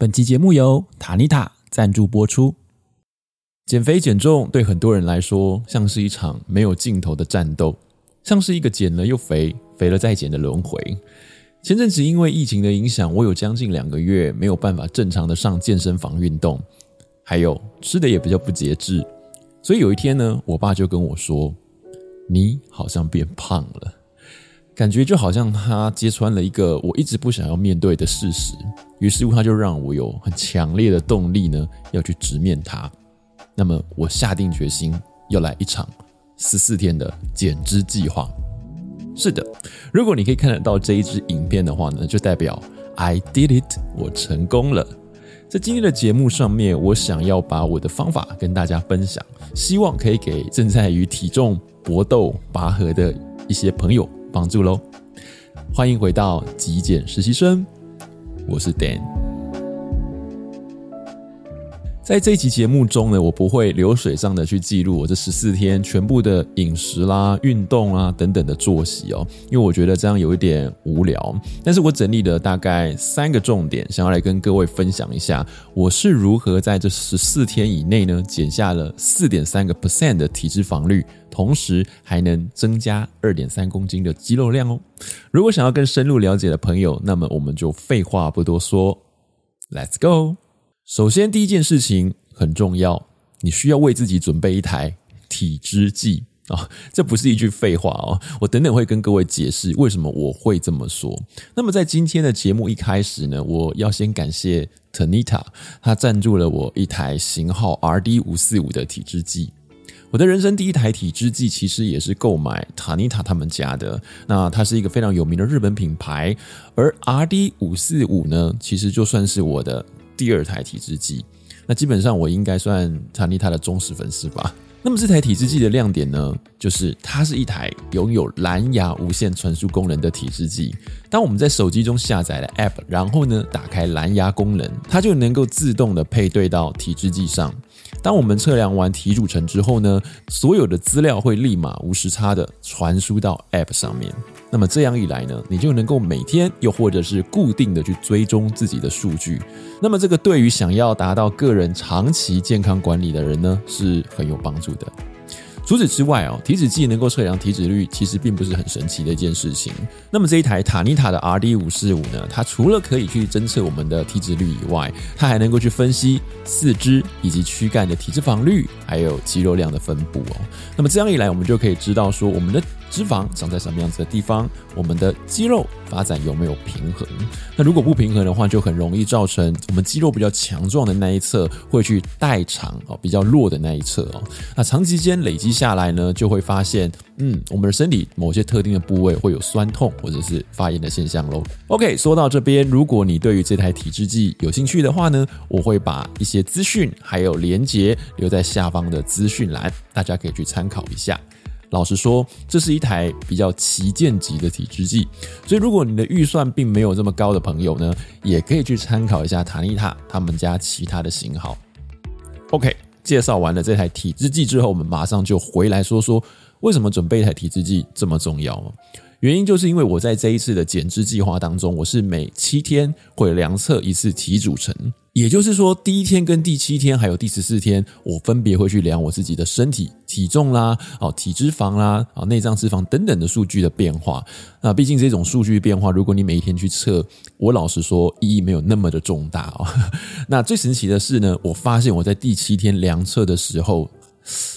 本期节目由塔尼塔赞助播出。减肥减重对很多人来说，像是一场没有尽头的战斗，像是一个减了又肥，肥了再减的轮回。前阵子因为疫情的影响，我有将近两个月没有办法正常的上健身房运动，还有吃的也比较不节制。所以有一天呢，我爸就跟我说：“你好像变胖了。”感觉就好像他揭穿了一个我一直不想要面对的事实，于是乎他就让我有很强烈的动力呢，要去直面它。那么我下定决心要来一场十四天的减脂计划。是的，如果你可以看得到这一支影片的话呢，就代表 I did it，我成功了。在今天的节目上面，我想要把我的方法跟大家分享，希望可以给正在与体重搏斗拔河的一些朋友。帮助喽！欢迎回到极简实习生，我是 Dan。在这一期节目中呢，我不会流水上的去记录我这十四天全部的饮食啦、运动啊等等的作息哦，因为我觉得这样有一点无聊。但是我整理了大概三个重点，想要来跟各位分享一下，我是如何在这十四天以内呢，减下了四点三个 percent 的体脂肪率，同时还能增加二点三公斤的肌肉量哦。如果想要更深入了解的朋友，那么我们就废话不多说，Let's go。首先，第一件事情很重要，你需要为自己准备一台体脂计啊！这不是一句废话哦，我等等会跟各位解释为什么我会这么说。那么，在今天的节目一开始呢，我要先感谢 Tanita，他赞助了我一台型号 RD 五四五的体脂计。我的人生第一台体脂计其实也是购买 Tanita 他们家的，那它是一个非常有名的日本品牌，而 RD 五四五呢，其实就算是我的。第二台体脂计，那基本上我应该算查理他的忠实粉丝吧。那么这台体脂计的亮点呢，就是它是一台拥有蓝牙无线传输功能的体脂计。当我们在手机中下载了 App，然后呢打开蓝牙功能，它就能够自动的配对到体脂计上。当我们测量完体组成之后呢，所有的资料会立马无时差的传输到 App 上面。那么这样一来呢，你就能够每天又或者是固定的去追踪自己的数据。那么这个对于想要达到个人长期健康管理的人呢，是很有帮助的。除此之外哦，体脂计能够测量体脂率，其实并不是很神奇的一件事情。那么这一台塔尼塔的 RD 五四五呢，它除了可以去侦测我们的体脂率以外，它还能够去分析四肢以及躯干的体脂肪率，还有肌肉量的分布哦。那么这样一来，我们就可以知道说我们的。脂肪长在什么样子的地方？我们的肌肉发展有没有平衡？那如果不平衡的话，就很容易造成我们肌肉比较强壮的那一侧会去代偿哦，比较弱的那一侧哦。那长期间累积下来呢，就会发现，嗯，我们的身体某些特定的部位会有酸痛或者是发炎的现象喽。OK，说到这边，如果你对于这台体脂计有兴趣的话呢，我会把一些资讯还有连结留在下方的资讯栏，大家可以去参考一下。老实说，这是一台比较旗舰级的体脂计，所以如果你的预算并没有这么高的朋友呢，也可以去参考一下塔尼塔他们家其他的型号。OK，介绍完了这台体脂计之后，我们马上就回来说说为什么准备一台体脂计这么重要。原因就是因为我在这一次的减脂计划当中，我是每七天会量测一次体组成。也就是说，第一天跟第七天还有第十四天，我分别会去量我自己的身体体重啦、哦体脂肪啦、啊内脏脂肪等等的数据的变化。那毕竟这种数据变化，如果你每一天去测，我老实说意义没有那么的重大哦。那最神奇的是呢，我发现我在第七天量测的时候，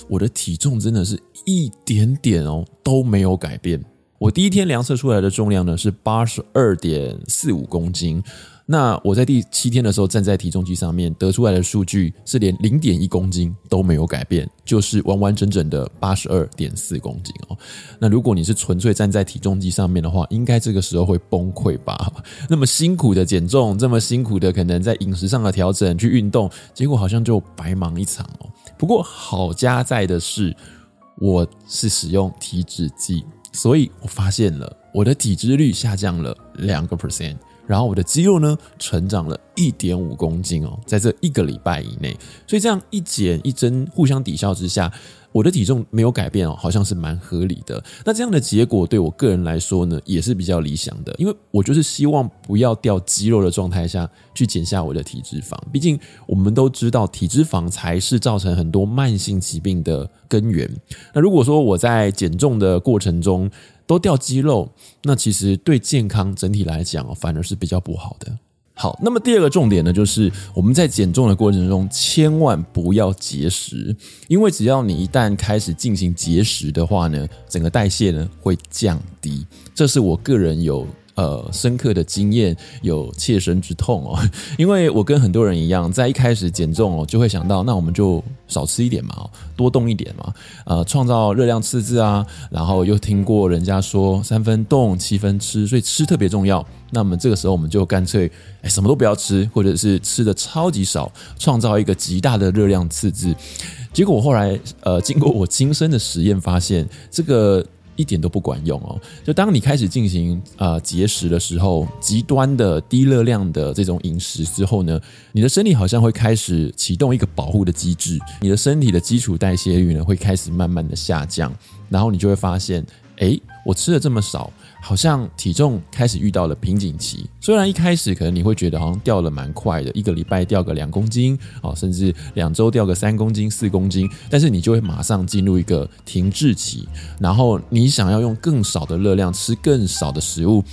我的体重真的是一点点哦都没有改变。我第一天量测出来的重量呢是八十二点四五公斤。那我在第七天的时候站在体重机上面得出来的数据是连零点一公斤都没有改变，就是完完整整的八十二点四公斤哦。那如果你是纯粹站在体重机上面的话，应该这个时候会崩溃吧？那么辛苦的减重，这么辛苦的可能在饮食上的调整去运动，结果好像就白忙一场哦。不过好家在的是，我是使用体脂计，所以我发现了我的体脂率下降了两个 percent。然后我的肌肉呢，成长了一点五公斤哦，在这一个礼拜以内，所以这样一减一增互相抵消之下，我的体重没有改变哦，好像是蛮合理的。那这样的结果对我个人来说呢，也是比较理想的，因为我就是希望不要掉肌肉的状态下去减下我的体脂肪。毕竟我们都知道，体脂肪才是造成很多慢性疾病的根源。那如果说我在减重的过程中都掉肌肉，那其实对健康整体来讲反而是比较不好的。好，那么第二个重点呢，就是我们在减重的过程中，千万不要节食，因为只要你一旦开始进行节食的话呢，整个代谢呢会降低，这是我个人有。呃，深刻的经验有切身之痛哦，因为我跟很多人一样，在一开始减重哦，就会想到，那我们就少吃一点嘛，多动一点嘛，呃，创造热量赤字啊，然后又听过人家说三分动七分吃，所以吃特别重要。那么这个时候我们就干脆哎什么都不要吃，或者是吃的超级少，创造一个极大的热量赤字。结果我后来呃，经过我亲身的实验发现，这个。一点都不管用哦！就当你开始进行呃节食的时候，极端的低热量的这种饮食之后呢，你的身体好像会开始启动一个保护的机制，你的身体的基础代谢率呢会开始慢慢的下降，然后你就会发现，哎，我吃的这么少。好像体重开始遇到了瓶颈期，虽然一开始可能你会觉得好像掉了蛮快的，一个礼拜掉个两公斤哦，甚至两周掉个三公斤、四公斤，但是你就会马上进入一个停滞期，然后你想要用更少的热量吃更少的食物。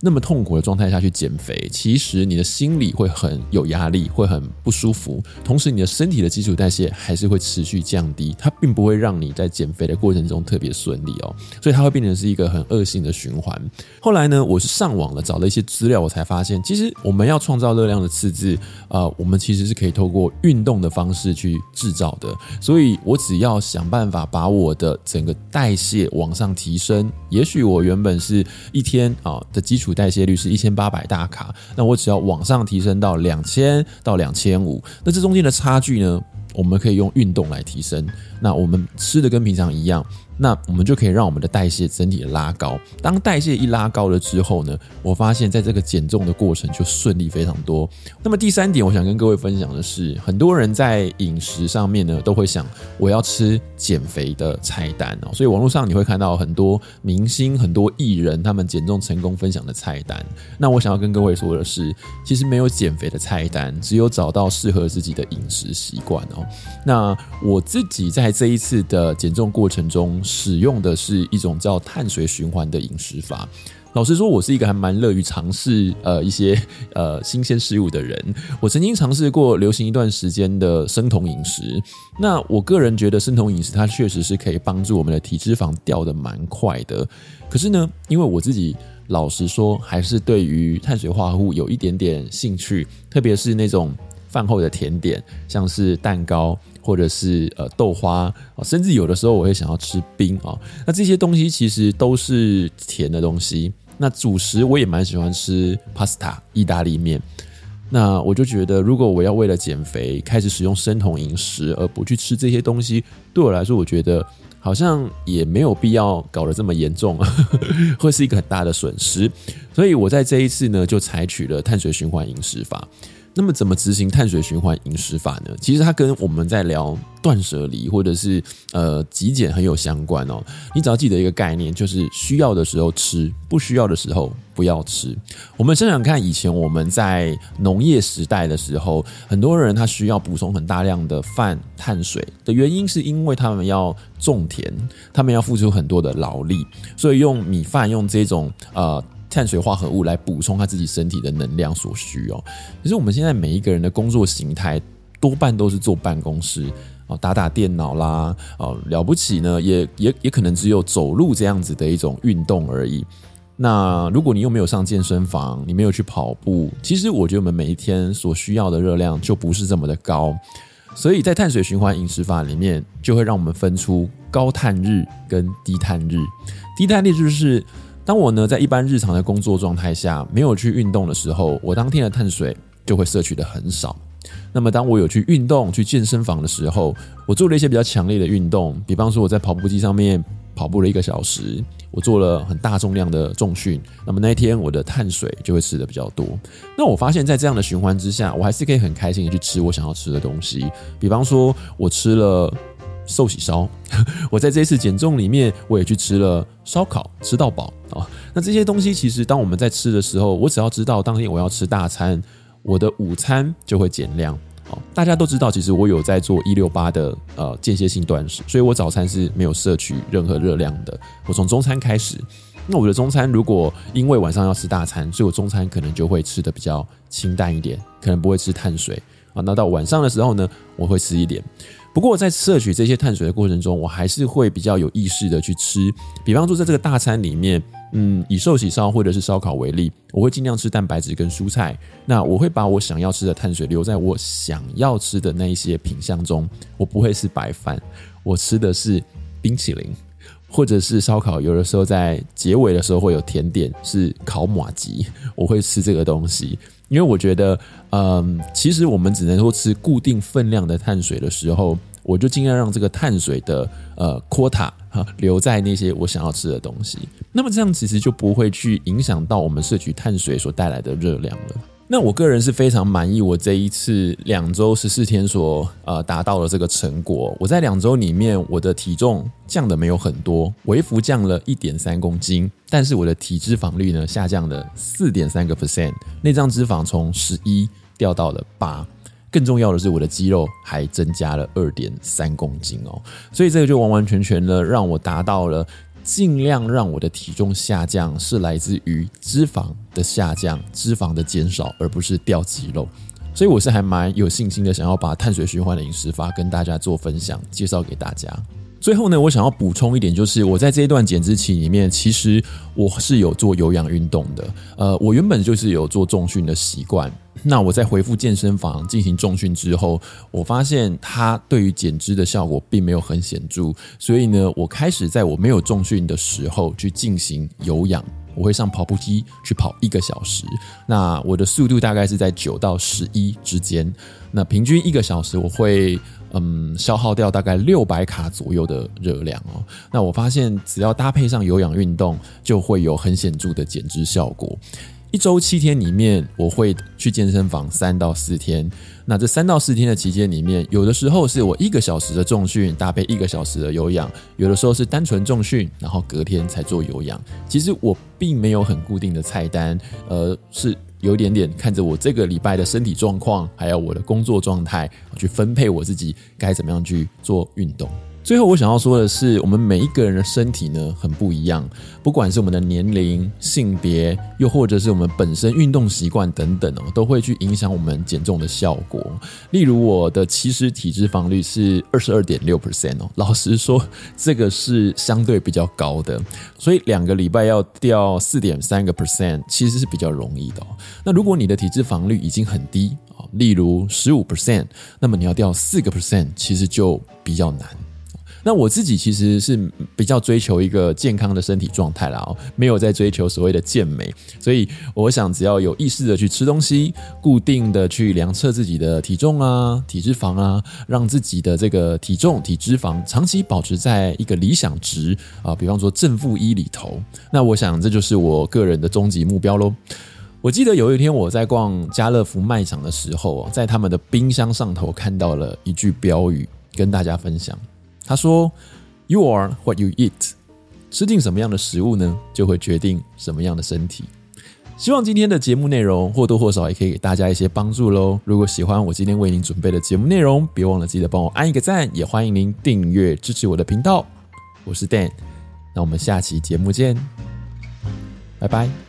那么痛苦的状态下去减肥，其实你的心里会很有压力，会很不舒服。同时，你的身体的基础代谢还是会持续降低，它并不会让你在减肥的过程中特别顺利哦。所以它会变成是一个很恶性的循环。后来呢，我是上网了找了一些资料，我才发现，其实我们要创造热量的赤字，呃，我们其实是可以透过运动的方式去制造的。所以我只要想办法把我的整个代谢往上提升，也许我原本是一天啊的基础。代谢率是一千八百大卡，那我只要往上提升到两千到两千五，那这中间的差距呢，我们可以用运动来提升。那我们吃的跟平常一样。那我们就可以让我们的代谢整体拉高。当代谢一拉高了之后呢，我发现在这个减重的过程就顺利非常多。那么第三点，我想跟各位分享的是，很多人在饮食上面呢，都会想我要吃减肥的菜单哦。所以网络上你会看到很多明星、很多艺人他们减重成功分享的菜单。那我想要跟各位说的是，其实没有减肥的菜单，只有找到适合自己的饮食习惯哦。那我自己在这一次的减重过程中，使用的是一种叫碳水循环的饮食法。老实说，我是一个还蛮乐于尝试呃一些 呃新鲜事物的人。我曾经尝试过流行一段时间的生酮饮食。那我个人觉得生酮饮食它确实是可以帮助我们的体脂肪掉的蛮快的。可是呢，因为我自己老实说，还是对于碳水化合物有一点点兴趣，特别是那种饭后的甜点，像是蛋糕。或者是呃豆花，甚至有的时候我会想要吃冰啊。那这些东西其实都是甜的东西。那主食我也蛮喜欢吃 pasta 意大利面。那我就觉得，如果我要为了减肥开始使用生酮饮食，而不去吃这些东西，对我来说，我觉得好像也没有必要搞得这么严重，会是一个很大的损失。所以我在这一次呢，就采取了碳水循环饮食法。那么怎么执行碳水循环饮食法呢？其实它跟我们在聊断舍离或者是呃极简很有相关哦。你只要记得一个概念，就是需要的时候吃，不需要的时候不要吃。我们想想看，以前我们在农业时代的时候，很多人他需要补充很大量的饭碳水的原因，是因为他们要种田，他们要付出很多的劳力，所以用米饭用这种呃。碳水化合物来补充他自己身体的能量所需哦。其实我们现在每一个人的工作形态多半都是坐办公室哦，打打电脑啦，哦，了不起呢，也也也可能只有走路这样子的一种运动而已。那如果你又没有上健身房，你没有去跑步，其实我觉得我们每一天所需要的热量就不是这么的高。所以在碳水循环饮食法里面，就会让我们分出高碳日跟低碳日。低碳日就是。当我呢在一般日常的工作状态下没有去运动的时候，我当天的碳水就会摄取的很少。那么当我有去运动、去健身房的时候，我做了一些比较强烈的运动，比方说我在跑步机上面跑步了一个小时，我做了很大重量的重训，那么那一天我的碳水就会吃的比较多。那我发现，在这样的循环之下，我还是可以很开心的去吃我想要吃的东西，比方说我吃了。寿喜烧。我在这一次减重里面，我也去吃了烧烤，吃到饱哦。那这些东西其实当我们在吃的时候，我只要知道当天我要吃大餐，我的午餐就会减量。哦大家都知道，其实我有在做一六八的呃间歇性断食，所以我早餐是没有摄取任何热量的。我从中餐开始，那我的中餐如果因为晚上要吃大餐，所以我中餐可能就会吃得比较清淡一点，可能不会吃碳水啊。那到晚上的时候呢，我会吃一点。不过在摄取这些碳水的过程中，我还是会比较有意识的去吃。比方说，在这个大餐里面，嗯，以寿喜烧或者是烧烤为例，我会尽量吃蛋白质跟蔬菜。那我会把我想要吃的碳水留在我想要吃的那一些品项中。我不会是白饭，我吃的是冰淇淋，或者是烧烤。有的时候在结尾的时候会有甜点，是烤马吉，我会吃这个东西。因为我觉得，嗯，其实我们只能说吃固定分量的碳水的时候。我就尽量让这个碳水的呃 quota 哈留在那些我想要吃的东西，那么这样其实就不会去影响到我们摄取碳水所带来的热量了。那我个人是非常满意我这一次两周十四天所呃达到的这个成果。我在两周里面，我的体重降的没有很多，微幅降了一点三公斤，但是我的体脂肪率呢下降了四点三个 percent，内脏脂肪从十一掉到了八。更重要的是，我的肌肉还增加了二点三公斤哦，所以这个就完完全全的让我达到了尽量让我的体重下降是来自于脂肪的下降、脂肪的减少，而不是掉肌肉。所以我是还蛮有信心的，想要把碳水循环的饮食法跟大家做分享，介绍给大家。最后呢，我想要补充一点，就是我在这一段减脂期里面，其实我是有做有氧运动的。呃，我原本就是有做重训的习惯。那我在回复健身房进行重训之后，我发现它对于减脂的效果并没有很显著。所以呢，我开始在我没有重训的时候去进行有氧。我会上跑步机去跑一个小时，那我的速度大概是在九到十一之间。那平均一个小时我会。嗯，消耗掉大概六百卡左右的热量哦。那我发现，只要搭配上有氧运动，就会有很显著的减脂效果。一周七天里面，我会去健身房三到四天。那这三到四天的期间里面，有的时候是我一个小时的重训搭配一个小时的有氧，有的时候是单纯重训，然后隔天才做有氧。其实我并没有很固定的菜单，呃，是。有点点看着我这个礼拜的身体状况，还有我的工作状态，去分配我自己该怎么样去做运动。最后，我想要说的是，我们每一个人的身体呢，很不一样，不管是我们的年龄、性别，又或者是我们本身运动习惯等等哦，都会去影响我们减重的效果。例如，我的其实体脂肪率是二十二点六 percent 哦，老实说，这个是相对比较高的，所以两个礼拜要掉四点三个 percent，其实是比较容易的哦。那如果你的体脂肪率已经很低啊，例如十五 percent，那么你要掉四个 percent，其实就比较难。那我自己其实是比较追求一个健康的身体状态啦，哦，没有在追求所谓的健美，所以我想只要有意识的去吃东西，固定的去量测自己的体重啊、体脂肪啊，让自己的这个体重、体脂肪长期保持在一个理想值啊，比方说正负一里头，那我想这就是我个人的终极目标喽。我记得有一天我在逛家乐福卖场的时候，在他们的冰箱上头看到了一句标语，跟大家分享。他说：“You are what you eat。吃进什么样的食物呢，就会决定什么样的身体。”希望今天的节目内容或多或少也可以给大家一些帮助喽。如果喜欢我今天为您准备的节目内容，别忘了记得帮我按一个赞，也欢迎您订阅支持我的频道。我是 Dan，那我们下期节目见，拜拜。